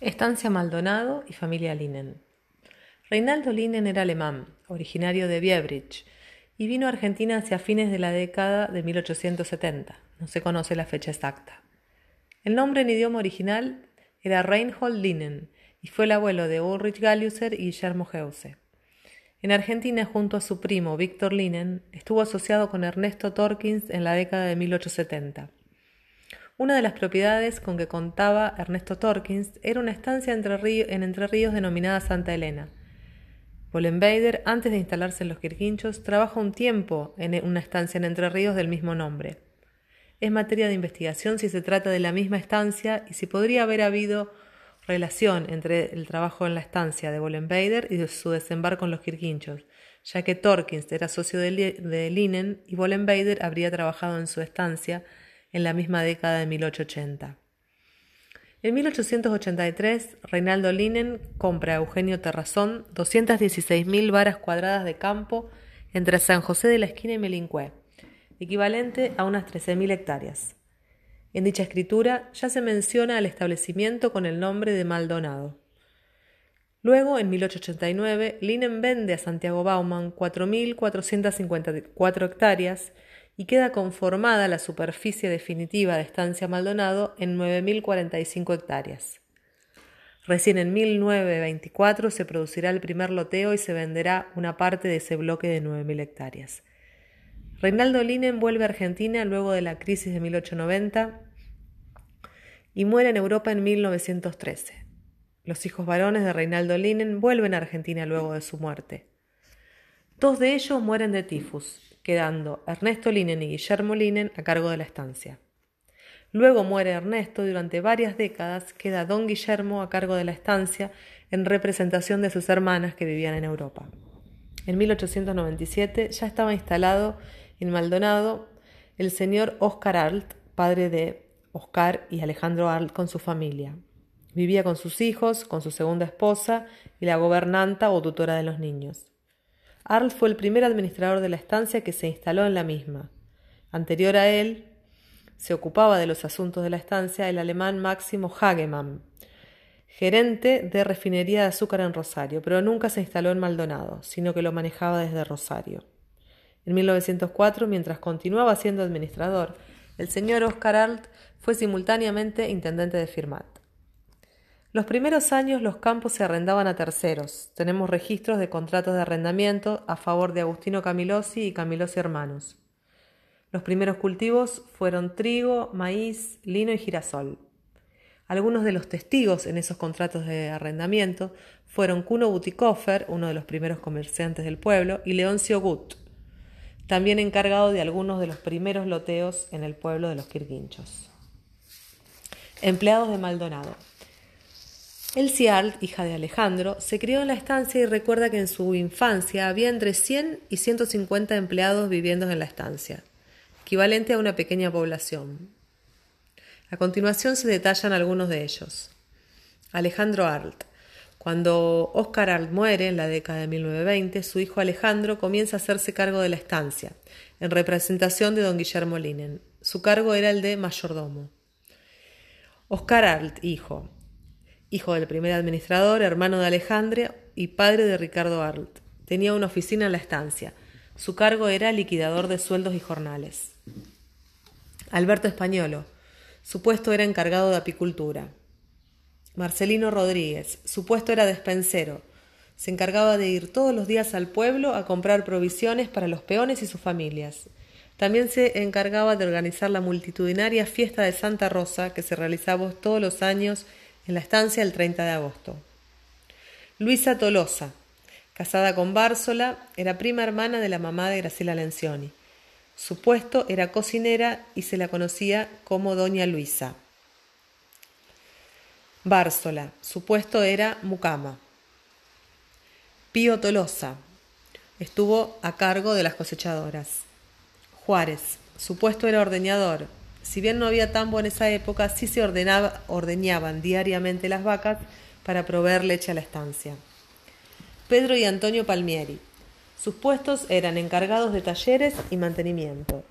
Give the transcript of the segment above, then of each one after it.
Estancia Maldonado y familia Linen. Reinaldo Linen era alemán, originario de Biebrich, y vino a Argentina hacia fines de la década de 1870. No se conoce la fecha exacta. El nombre en idioma original era Reinhold Linen y fue el abuelo de Ulrich Galluser y Guillermo Geuse. En Argentina, junto a su primo Víctor Linen, estuvo asociado con Ernesto Torkins en la década de 1870. Una de las propiedades con que contaba Ernesto Torkins era una estancia en Entre Ríos denominada Santa Elena. Bollenbader, antes de instalarse en los Quirquinchos, trabaja un tiempo en una estancia en Entre Ríos del mismo nombre. Es materia de investigación si se trata de la misma estancia y si podría haber habido relación entre el trabajo en la estancia de Bollenbader y su desembarco en los Quirquinchos, ya que Torkins era socio de, Linen y Bollenbader habría trabajado en su estancia en la misma década de 1880. En 1883, Reinaldo Linen compra a Eugenio Terrazón 216.000 varas cuadradas de campo entre San José de la Esquina y Melincué, equivalente a unas 13.000 hectáreas. En dicha escritura ya se menciona al establecimiento con el nombre de Maldonado. Luego, en 1889, Linen vende a Santiago Bauman 4.454 hectáreas y queda conformada la superficie definitiva de Estancia Maldonado en 9.045 hectáreas. Recién en 1924 se producirá el primer loteo y se venderá una parte de ese bloque de 9.000 hectáreas. Reinaldo Linen vuelve a Argentina luego de la crisis de 1890 y muere en Europa en 1913. Los hijos varones de Reinaldo Linen vuelven a Argentina luego de su muerte. Dos de ellos mueren de tifus, quedando Ernesto Linen y Guillermo Linen a cargo de la estancia. Luego muere Ernesto y durante varias décadas queda don Guillermo a cargo de la estancia en representación de sus hermanas que vivían en Europa. En 1897 ya estaba instalado en Maldonado el señor Oscar Alt, padre de Oscar y Alejandro Alt con su familia. Vivía con sus hijos, con su segunda esposa y la gobernanta o tutora de los niños. Arl fue el primer administrador de la estancia que se instaló en la misma. Anterior a él, se ocupaba de los asuntos de la estancia el alemán Máximo Hagemann, gerente de refinería de azúcar en Rosario, pero nunca se instaló en Maldonado, sino que lo manejaba desde Rosario. En 1904, mientras continuaba siendo administrador, el señor Oscar Alt fue simultáneamente intendente de Firmat. Los primeros años los campos se arrendaban a terceros. Tenemos registros de contratos de arrendamiento a favor de Agustino Camilosi y Camilosi Hermanos. Los primeros cultivos fueron trigo, maíz, lino y girasol. Algunos de los testigos en esos contratos de arrendamiento fueron Kuno Butikoffer, uno de los primeros comerciantes del pueblo, y Leoncio Gut, también encargado de algunos de los primeros loteos en el pueblo de los Quirguinchos. Empleados de Maldonado. Elsie Arlt, hija de Alejandro, se crió en la estancia y recuerda que en su infancia había entre 100 y 150 empleados viviendo en la estancia, equivalente a una pequeña población. A continuación se detallan algunos de ellos. Alejandro Arlt. Cuando Oscar Arlt muere en la década de 1920, su hijo Alejandro comienza a hacerse cargo de la estancia, en representación de don Guillermo Linen. Su cargo era el de mayordomo. Oscar Arlt, hijo hijo del primer administrador, hermano de Alejandra y padre de Ricardo Arlt. Tenía una oficina en la estancia. Su cargo era liquidador de sueldos y jornales. Alberto Españolo. Su puesto era encargado de apicultura. Marcelino Rodríguez. Su puesto era despensero. Se encargaba de ir todos los días al pueblo a comprar provisiones para los peones y sus familias. También se encargaba de organizar la multitudinaria fiesta de Santa Rosa que se realizaba todos los años en la estancia el 30 de agosto. Luisa Tolosa, casada con Bársola, era prima hermana de la mamá de Graciela Lencioni. Su puesto era cocinera y se la conocía como Doña Luisa. Bársola, su puesto era mucama. Pío Tolosa, estuvo a cargo de las cosechadoras. Juárez, su puesto era ordeñador si bien no había tambo en esa época, sí se ordenaba, ordeñaban diariamente las vacas para proveer leche a la estancia. Pedro y Antonio Palmieri. Sus puestos eran encargados de talleres y mantenimiento.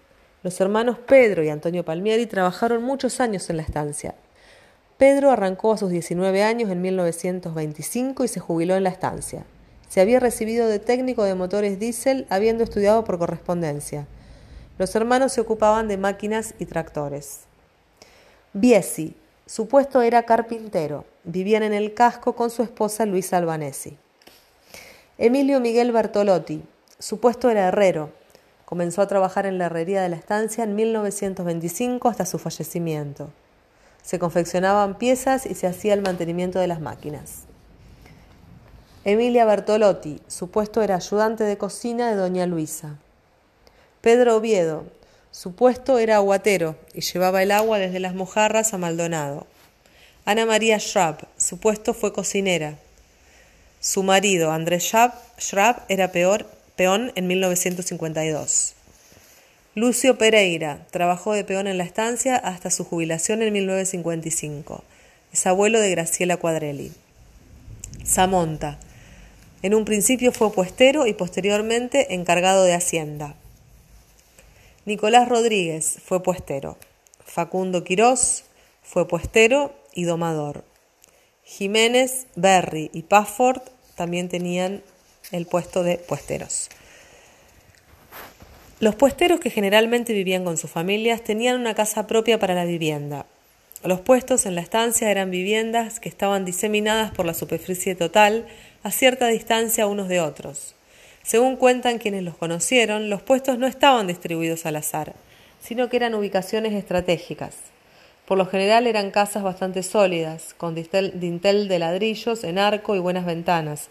Los hermanos Pedro y Antonio Palmieri trabajaron muchos años en la estancia. Pedro arrancó a sus 19 años en 1925 y se jubiló en la estancia. Se había recibido de técnico de motores diésel habiendo estudiado por correspondencia. Los hermanos se ocupaban de máquinas y tractores. Biesi, su puesto era carpintero. Vivían en el casco con su esposa Luisa Albanesi. Emilio Miguel Bertolotti, su puesto era herrero. Comenzó a trabajar en la herrería de la estancia en 1925 hasta su fallecimiento. Se confeccionaban piezas y se hacía el mantenimiento de las máquinas. Emilia Bertolotti, su puesto era ayudante de cocina de doña Luisa. Pedro Oviedo, su puesto era aguatero y llevaba el agua desde las mojarras a Maldonado. Ana María Schrapp, su puesto fue cocinera. Su marido, Andrés Schrapp, era peón en 1952. Lucio Pereira trabajó de peón en la estancia hasta su jubilación en 1955. Es abuelo de Graciela Cuadrelli. Samonta. En un principio fue puestero y posteriormente encargado de Hacienda. Nicolás Rodríguez fue puestero. Facundo Quirós fue puestero y domador. Jiménez, Berry y Pafford también tenían el puesto de puesteros. Los puesteros que generalmente vivían con sus familias tenían una casa propia para la vivienda. Los puestos en la estancia eran viviendas que estaban diseminadas por la superficie total a cierta distancia unos de otros. Según cuentan quienes los conocieron, los puestos no estaban distribuidos al azar, sino que eran ubicaciones estratégicas. Por lo general eran casas bastante sólidas, con dintel de ladrillos en arco y buenas ventanas,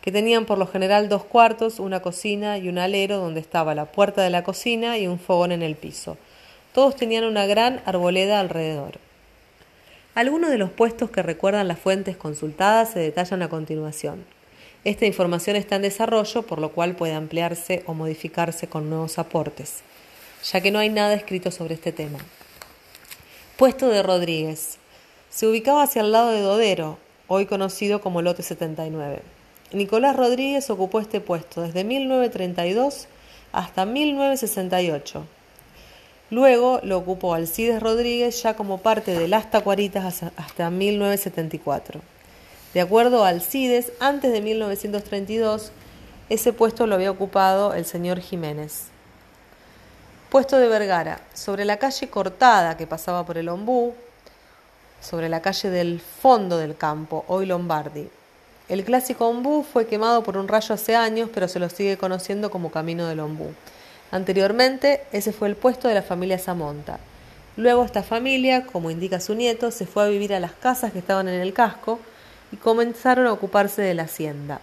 que tenían por lo general dos cuartos, una cocina y un alero donde estaba la puerta de la cocina y un fogón en el piso. Todos tenían una gran arboleda alrededor. Algunos de los puestos que recuerdan las fuentes consultadas se detallan a continuación. Esta información está en desarrollo, por lo cual puede ampliarse o modificarse con nuevos aportes, ya que no hay nada escrito sobre este tema. Puesto de Rodríguez. Se ubicaba hacia el lado de Dodero, hoy conocido como Lote 79. Nicolás Rodríguez ocupó este puesto desde 1932 hasta 1968. Luego lo ocupó Alcides Rodríguez ya como parte de las Tacuaritas hasta 1974. De acuerdo a Alcides, antes de 1932, ese puesto lo había ocupado el señor Jiménez. Puesto de Vergara, sobre la calle cortada que pasaba por el Ombú, sobre la calle del fondo del campo, hoy Lombardi, el clásico ombú fue quemado por un rayo hace años, pero se lo sigue conociendo como Camino del Ombú. Anteriormente, ese fue el puesto de la familia Samonta. Luego esta familia, como indica su nieto, se fue a vivir a las casas que estaban en el casco y comenzaron a ocuparse de la hacienda.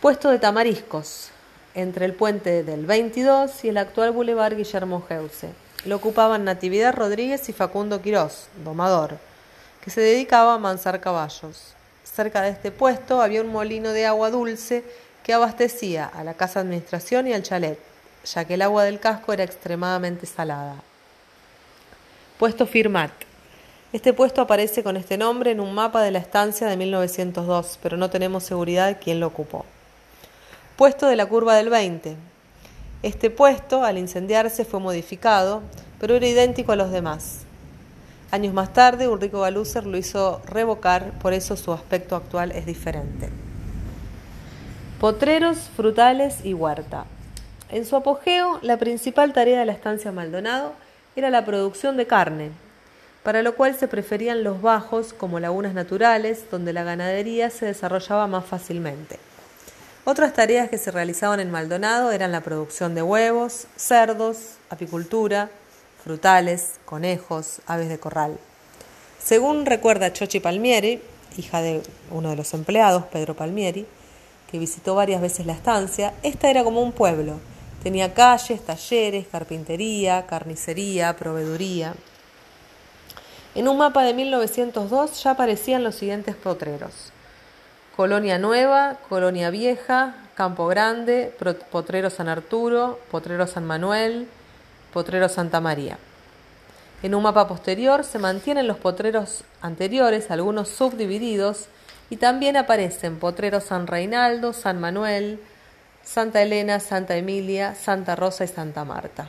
Puesto de Tamariscos, entre el puente del 22 y el actual Boulevard Guillermo Geuse. Lo ocupaban Natividad Rodríguez y Facundo Quirós, domador, que se dedicaba a mansar caballos. Cerca de este puesto había un molino de agua dulce que abastecía a la casa administración y al chalet, ya que el agua del casco era extremadamente salada. Puesto Firmat. Este puesto aparece con este nombre en un mapa de la estancia de 1902, pero no tenemos seguridad de quién lo ocupó. Puesto de la curva del 20. Este puesto, al incendiarse, fue modificado, pero era idéntico a los demás. Años más tarde, Ulrico Galuser lo hizo revocar, por eso su aspecto actual es diferente. Potreros, frutales y huerta. En su apogeo, la principal tarea de la estancia Maldonado era la producción de carne, para lo cual se preferían los bajos como lagunas naturales, donde la ganadería se desarrollaba más fácilmente. Otras tareas que se realizaban en Maldonado eran la producción de huevos, cerdos, apicultura, frutales, conejos, aves de corral. Según recuerda Chochi Palmieri, hija de uno de los empleados, Pedro Palmieri, que visitó varias veces la estancia, esta era como un pueblo. Tenía calles, talleres, carpintería, carnicería, proveeduría. En un mapa de 1902 ya aparecían los siguientes potreros. Colonia Nueva, Colonia Vieja, Campo Grande, Potrero San Arturo, Potrero San Manuel, Potrero Santa María. En un mapa posterior se mantienen los potreros anteriores, algunos subdivididos, y también aparecen Potrero San Reinaldo, San Manuel, Santa Elena, Santa Emilia, Santa Rosa y Santa Marta.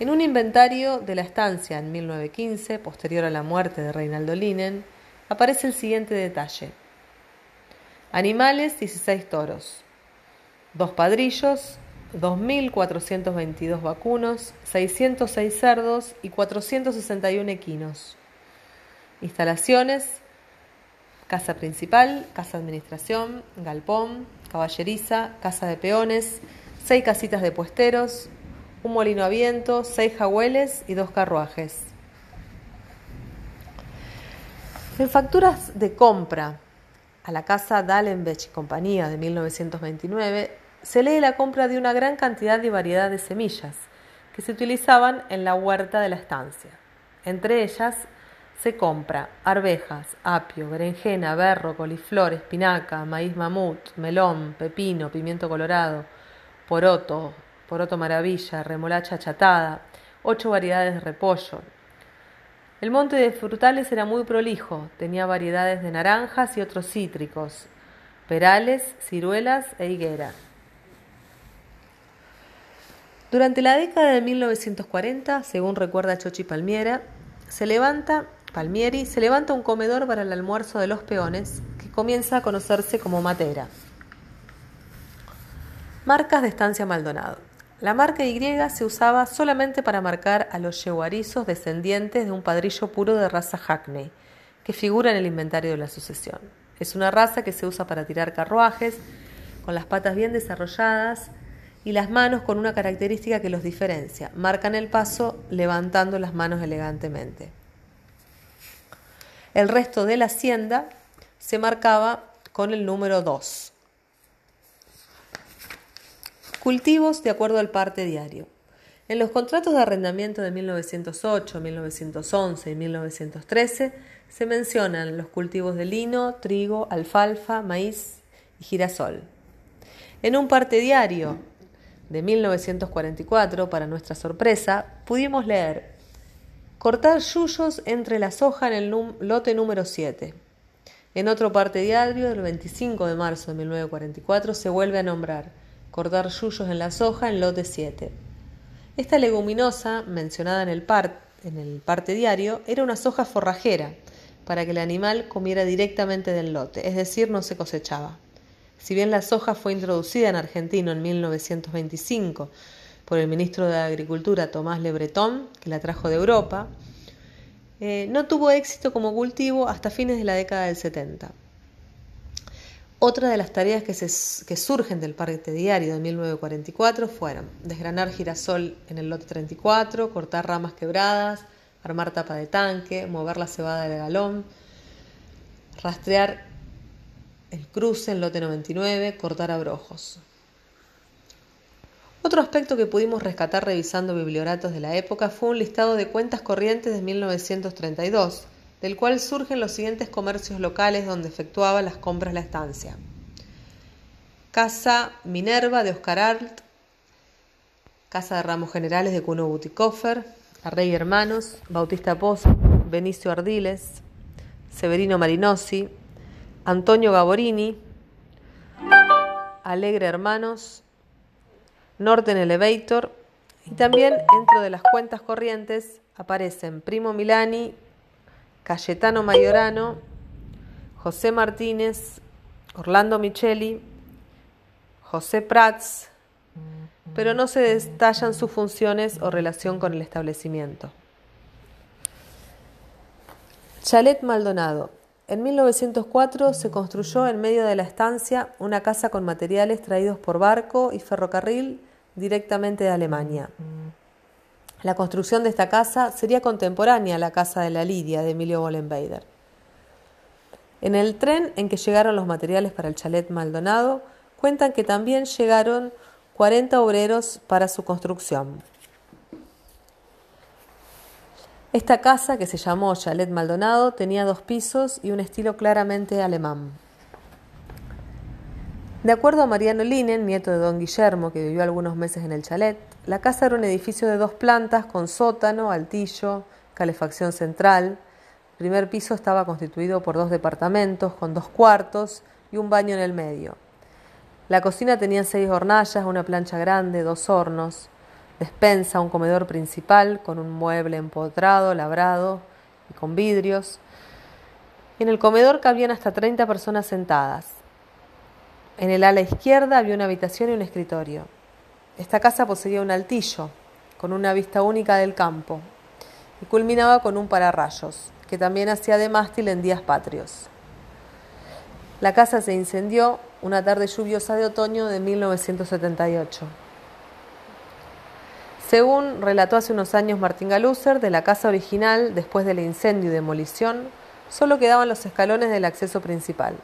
En un inventario de la estancia en 1915, posterior a la muerte de Reinaldo Linen, aparece el siguiente detalle. Animales, 16 toros, dos padrillos, 2.422 vacunos, 606 cerdos y 461 equinos. Instalaciones, casa principal, casa administración, galpón, caballeriza, casa de peones, seis casitas de puesteros, un molino a viento, seis jahueles y dos carruajes. En facturas de compra a la casa Dallenbech y compañía de 1929 se lee la compra de una gran cantidad y variedad de semillas que se utilizaban en la huerta de la estancia. Entre ellas se compra arvejas, apio, berenjena, berro, coliflor, espinaca, maíz mamut, melón, pepino, pimiento colorado, poroto, poroto maravilla, remolacha chatada, ocho variedades de repollo. El monte de frutales era muy prolijo, tenía variedades de naranjas y otros cítricos, perales, ciruelas e higuera. Durante la década de 1940, según recuerda Chochi Palmiera, se levanta Palmieri, se levanta un comedor para el almuerzo de los peones que comienza a conocerse como Matera. Marcas de Estancia Maldonado. La marca Y se usaba solamente para marcar a los yeguarizos descendientes de un padrillo puro de raza Hackney, que figura en el inventario de la sucesión. Es una raza que se usa para tirar carruajes, con las patas bien desarrolladas y las manos con una característica que los diferencia. Marcan el paso levantando las manos elegantemente. El resto de la hacienda se marcaba con el número 2. Cultivos de acuerdo al parte diario. En los contratos de arrendamiento de 1908, 1911 y 1913 se mencionan los cultivos de lino, trigo, alfalfa, maíz y girasol. En un parte diario de 1944, para nuestra sorpresa, pudimos leer cortar yuyos entre la soja en el lote número 7. En otro parte diario, del 25 de marzo de 1944, se vuelve a nombrar cortar yuyos en la soja en lote 7. Esta leguminosa, mencionada en el, en el parte diario, era una soja forrajera, para que el animal comiera directamente del lote, es decir, no se cosechaba. Si bien la soja fue introducida en Argentina en 1925 por el ministro de Agricultura Tomás Le Breton, que la trajo de Europa, eh, no tuvo éxito como cultivo hasta fines de la década del 70. Otra de las tareas que, surgen del Parque Diario de 1944 fueron desgranar girasol en el lote 34, cortar ramas quebradas, armar tapa de tanque, mover la cebada del galón, rastrear el cruce en lote 99, cortar abrojos. Otro aspecto que pudimos rescatar revisando biblioratos de la época fue un listado de cuentas corrientes de 1932, del cual surgen los siguientes comercios locales donde efectuaba las compras la estancia. Casa Minerva de Oscar Art, Casa de Ramos Generales de Cuno Buticoffer, Arrey Hermanos, Bautista Pozo, Benicio Ardiles, Severino Marinosi, Antonio Gaborini, Alegre Hermanos, Norten Elevator y también dentro de las cuentas corrientes aparecen Primo Milani, Cayetano Mayorano, José Martínez, Orlando Micheli, José Prats, pero no se detallan sus funciones o relación con el establecimiento. Chalet Maldonado. En 1904 se construyó en medio de la estancia una casa con materiales traídos por barco y ferrocarril directamente de Alemania. La construcción de esta casa sería contemporánea a la casa de la Lidia de Emilio Bollenbeider. En el tren en que llegaron los materiales para el chalet Maldonado, cuentan que también llegaron 40 obreros para su construcción. Esta casa, que se llamó Chalet Maldonado, tenía dos pisos y un estilo claramente alemán. De acuerdo a Mariano Linen, nieto de don Guillermo, que vivió algunos meses en el chalet, la casa era un edificio de dos plantas con sótano, altillo, calefacción central. El primer piso estaba constituido por dos departamentos con dos cuartos y un baño en el medio. La cocina tenía seis hornallas, una plancha grande, dos hornos. despensa, un comedor principal con un mueble empotrado, labrado y con vidrios. En el comedor cabían hasta 30 personas sentadas. En el ala izquierda había una habitación y un escritorio. Esta casa poseía un altillo, con una vista única del campo, y culminaba con un pararrayos, que también hacía de mástil en días patrios. La casa se incendió una tarde lluviosa de otoño de 1978. Según relató hace unos años Martín Galuser, de la casa original, después del incendio y demolición, solo quedaban los escalones del acceso principal,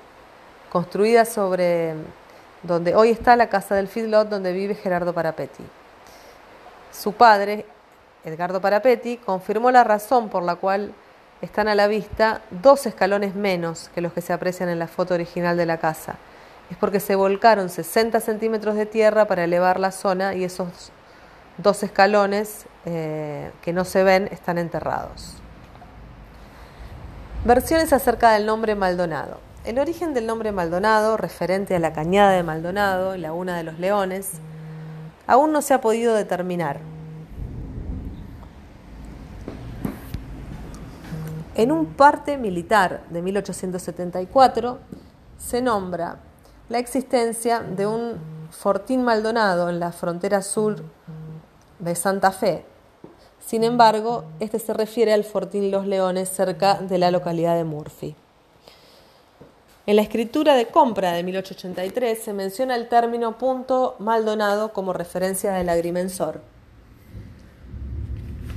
construida sobre donde hoy está la casa del feedlot donde vive Gerardo Parapetti. Su padre, Edgardo Parapetti, confirmó la razón por la cual están a la vista dos escalones menos que los que se aprecian en la foto original de la casa. Es porque se volcaron 60 centímetros de tierra para elevar la zona y esos dos escalones eh, que no se ven están enterrados. Versiones acerca del nombre Maldonado. El origen del nombre Maldonado, referente a la cañada de Maldonado Laguna de los Leones, aún no se ha podido determinar. En un parte militar de 1874 se nombra la existencia de un fortín Maldonado en la frontera sur de Santa Fe. Sin embargo, este se refiere al fortín Los Leones cerca de la localidad de Murphy. En la escritura de compra de 1883 se menciona el término punto Maldonado como referencia del agrimensor.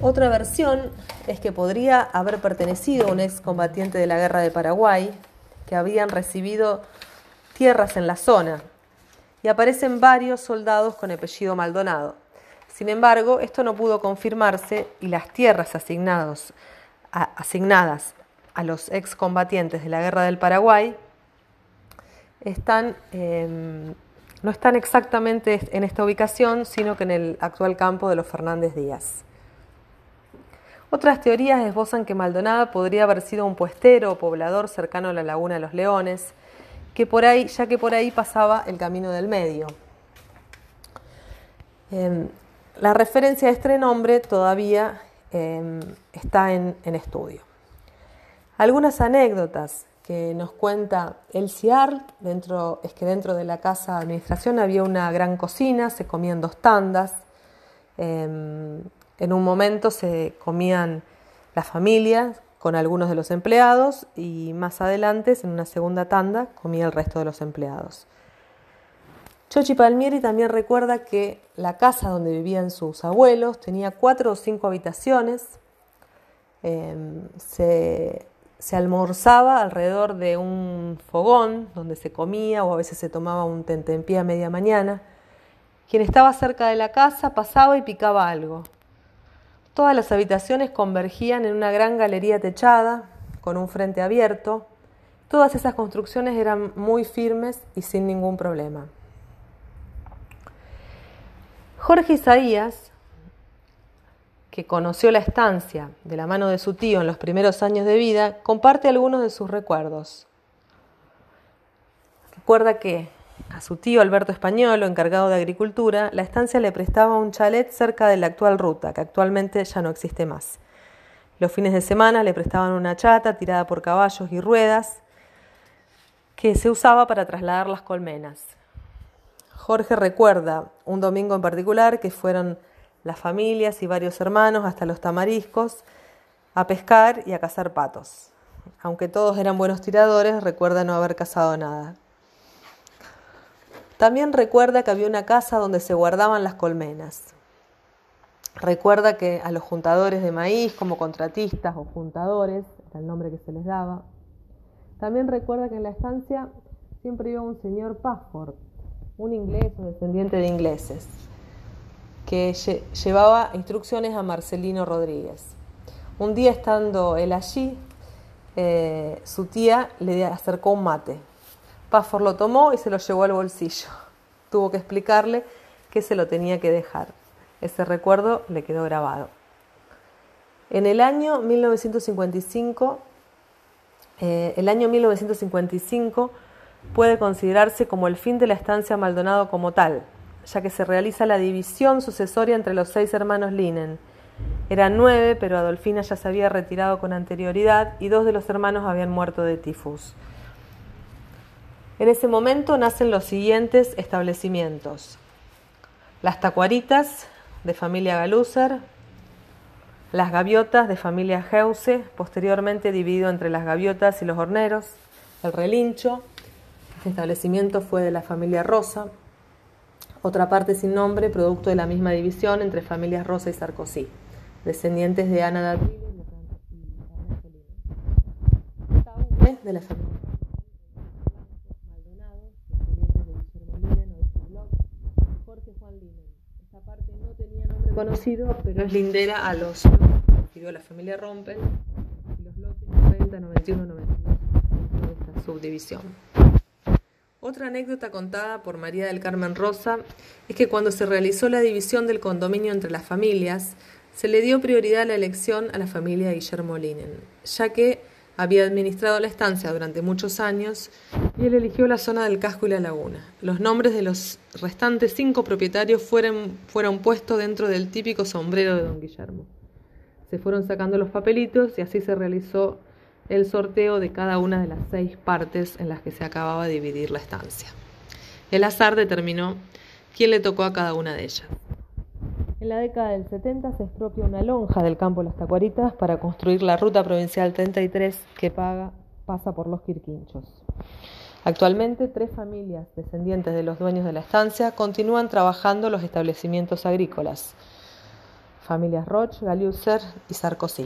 Otra versión es que podría haber pertenecido a un excombatiente de la guerra de Paraguay, que habían recibido tierras en la zona, y aparecen varios soldados con apellido Maldonado. Sin embargo, esto no pudo confirmarse y las tierras asignadas a los excombatientes de la guerra del Paraguay están, em, no están exactamente en esta ubicación, sino que en el actual campo de los Fernández Díaz. Otras teorías esbozan que Maldonado podría haber sido un puestero o poblador cercano a la laguna de los Leones, que por ahí, ya que por ahí pasaba el camino del medio. Em, la referencia a este nombre todavía em, está en, estudio. Algunas anécdotas que nos cuenta el CIAR, dentro, es que dentro de la casa de administración había una gran cocina, se comían dos tandas. Em, en un momento se comían las familias con algunos de los empleados y más adelante, en una segunda tanda, comía el resto de los empleados. Chochi Palmieri también recuerda que la casa donde vivían sus abuelos tenía cuatro o cinco habitaciones. Em, se, se, almorzaba alrededor de un fogón donde se comía o a veces se tomaba un tentempié a media mañana. Quien estaba cerca de la casa pasaba y picaba algo. Todas las habitaciones convergían en una gran galería techada, con un frente abierto. Todas esas construcciones eran muy firmes y sin ningún problema. Jorge Isaías, que conoció la estancia de la mano de su tío en los primeros años de vida, comparte algunos de sus recuerdos. Recuerda que a su tío Alberto Españolo, encargado de agricultura, la estancia le prestaba un chalet cerca de la actual ruta, que actualmente ya no existe más. Los fines de semana le prestaban una chata tirada por caballos y ruedas que se usaba para trasladar las colmenas. Jorge recuerda un domingo en particular que fueron las familias y varios hermanos hasta los tamariscos a pescar y a cazar patos. Aunque todos eran buenos tiradores, recuerda no haber cazado nada. También recuerda que había una casa donde se guardaban las colmenas. Recuerda que a los juntadores de maíz como contratistas o juntadores, era el nombre que se les daba. También recuerda que en la estancia siempre iba un señor Pafford, un inglés o descendiente de ingleses, que llevaba instrucciones a Marcelino Rodríguez. Un día estando él allí, eh, su tía le acercó un mate Pafford lo tomó y se lo llevó al bolsillo. Tuvo que explicarle que se lo tenía que dejar. Ese recuerdo le quedó grabado. En el año 1955, eh, el año 1955 puede considerarse como el fin de la estancia Maldonado como tal, ya que se realiza la división sucesoria entre los seis hermanos Linen. Eran nueve, pero Adolfina ya se había retirado con anterioridad y dos de los hermanos habían muerto de tifus. En ese momento nacen los siguientes establecimientos. Las tacuaritas, de familia Galuser, las gaviotas, de familia Geuse, posteriormente dividido entre las gaviotas y los horneros, el relincho, este establecimiento fue de la familia Rosa, otra parte sin nombre, producto de la misma división entre familias Rosa y Sarkozy, descendientes de Ana David y de la familia Maldonado, de conocido, pero es lindera a los de la familia Rompel los lotes 90, 91, 92 de esta subdivisión. Otra anécdota contada por María del Carmen Rosa es que cuando se realizó la división del condominio entre las familias, se le dio prioridad a la elección a la familia Guillermo Linen, ya que había administrado la estancia durante muchos años y él eligió la zona del casco y la laguna. Los nombres de los restantes cinco propietarios fueron, fueron puestos dentro del típico sombrero de don Guillermo. Se fueron sacando los papelitos y así se realizó el sorteo de cada una de las seis partes en las que se acababa de dividir la estancia. El azar determinó quién le tocó a cada una de ellas. En la década del 70 se expropia una lonja del campo las Tacuaritas para construir la ruta provincial 33 que pasa por los Quirquinchos. Actualmente, tres familias descendientes de los dueños de la estancia continúan trabajando los establecimientos agrícolas. Familias Roch, Galiuser y Sarkozy.